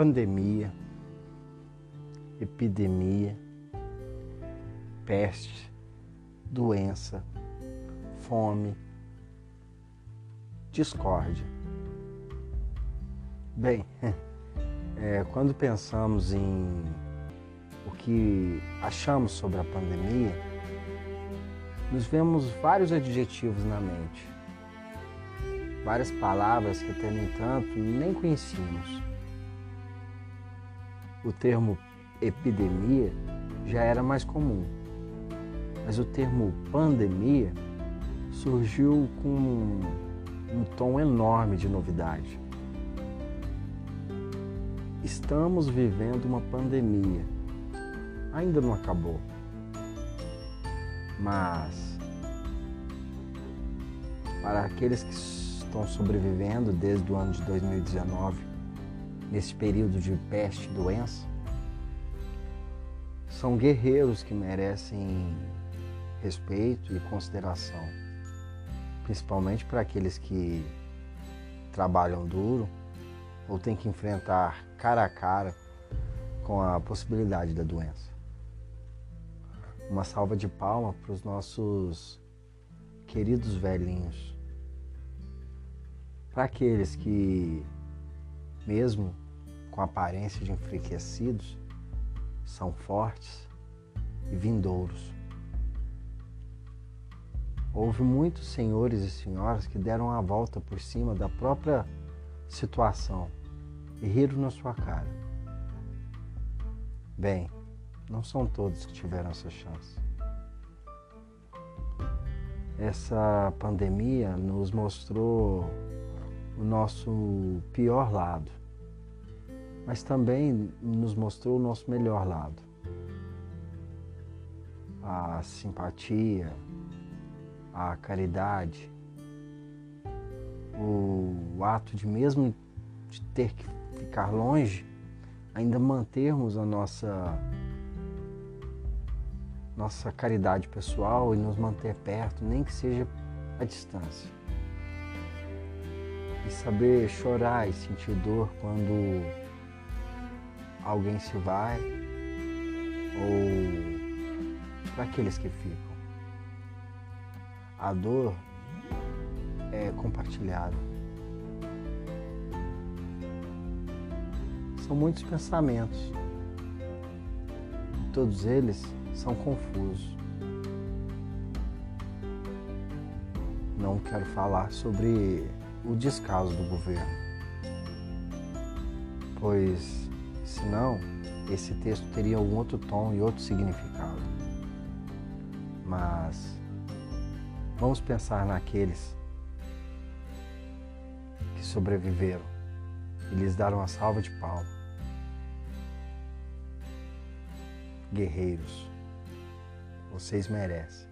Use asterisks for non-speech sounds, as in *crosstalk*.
pandemia, epidemia, peste, doença, fome, discórdia. Bem, *laughs* é, quando pensamos em o que achamos sobre a pandemia, nos vemos vários adjetivos na mente, várias palavras que até no entanto nem conhecíamos. O termo epidemia já era mais comum, mas o termo pandemia surgiu com um tom enorme de novidade. Estamos vivendo uma pandemia. Ainda não acabou. Mas para aqueles que estão sobrevivendo desde o ano de 2019, nesse período de peste e doença, são guerreiros que merecem respeito e consideração, principalmente para aqueles que trabalham duro ou têm que enfrentar cara a cara com a possibilidade da doença. Uma salva de palma para os nossos queridos velhinhos. Para aqueles que, mesmo com aparência de enfraquecidos, são fortes e vindouros. Houve muitos senhores e senhoras que deram a volta por cima da própria situação e riram na sua cara. Bem, não são todos que tiveram essa chance. Essa pandemia nos mostrou o nosso pior lado mas também nos mostrou o nosso melhor lado. A simpatia, a caridade, o ato de mesmo de ter que ficar longe, ainda mantermos a nossa nossa caridade pessoal e nos manter perto, nem que seja à distância. E saber chorar e sentir dor quando alguém se vai ou para aqueles que ficam. A dor é compartilhada. São muitos pensamentos. Todos eles são confusos. Não quero falar sobre o descaso do governo, pois Senão, esse texto teria um outro tom e outro significado. Mas vamos pensar naqueles que sobreviveram e lhes deram uma salva de palmas. Guerreiros, vocês merecem.